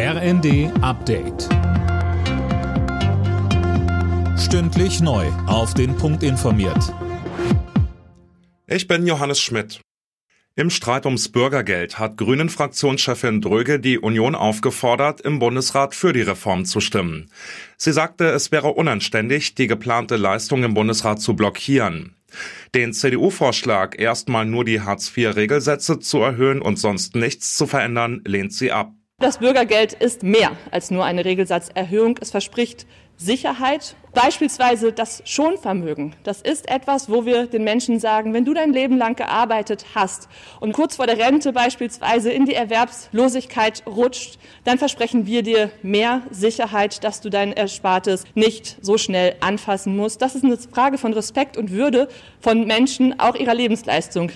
RND Update. Stündlich neu. Auf den Punkt informiert. Ich bin Johannes Schmidt. Im Streit ums Bürgergeld hat Grünen-Fraktionschefin Dröge die Union aufgefordert, im Bundesrat für die Reform zu stimmen. Sie sagte, es wäre unanständig, die geplante Leistung im Bundesrat zu blockieren. Den CDU-Vorschlag, erstmal nur die Hartz-IV-Regelsätze zu erhöhen und sonst nichts zu verändern, lehnt sie ab. Das Bürgergeld ist mehr als nur eine Regelsatzerhöhung. Es verspricht Sicherheit, beispielsweise das Schonvermögen. Das ist etwas, wo wir den Menschen sagen, wenn du dein Leben lang gearbeitet hast und kurz vor der Rente beispielsweise in die Erwerbslosigkeit rutscht, dann versprechen wir dir mehr Sicherheit, dass du dein Erspartes nicht so schnell anfassen musst. Das ist eine Frage von Respekt und Würde von Menschen, auch ihrer Lebensleistung.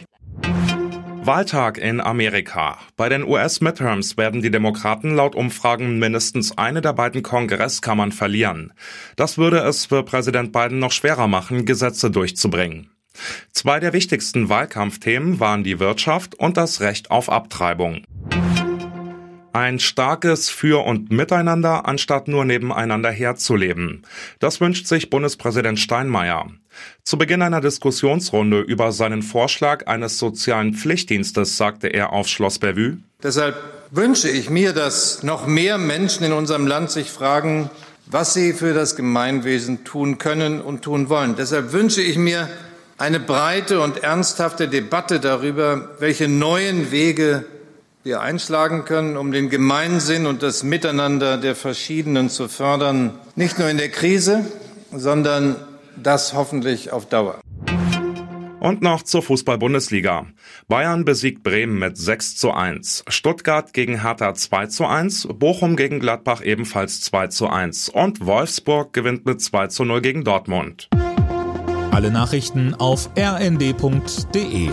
Wahltag in Amerika. Bei den US-Midterms werden die Demokraten laut Umfragen mindestens eine der beiden Kongresskammern verlieren. Das würde es für Präsident Biden noch schwerer machen, Gesetze durchzubringen. Zwei der wichtigsten Wahlkampfthemen waren die Wirtschaft und das Recht auf Abtreibung. Ein starkes Für und Miteinander, anstatt nur nebeneinander herzuleben. Das wünscht sich Bundespräsident Steinmeier. Zu Beginn einer Diskussionsrunde über seinen Vorschlag eines sozialen Pflichtdienstes sagte er auf Schloss Bellevue. Deshalb wünsche ich mir, dass noch mehr Menschen in unserem Land sich fragen, was sie für das Gemeinwesen tun können und tun wollen. Deshalb wünsche ich mir eine breite und ernsthafte Debatte darüber, welche neuen Wege wir einschlagen können, um den Gemeinsinn und das Miteinander der Verschiedenen zu fördern, nicht nur in der Krise, sondern das hoffentlich auf Dauer. Und noch zur Fußball-Bundesliga. Bayern besiegt Bremen mit 6 zu 1. Stuttgart gegen Hertha 2 zu 1. Bochum gegen Gladbach ebenfalls 2 zu 1. Und Wolfsburg gewinnt mit 2 zu 0 gegen Dortmund. Alle Nachrichten auf rnd.de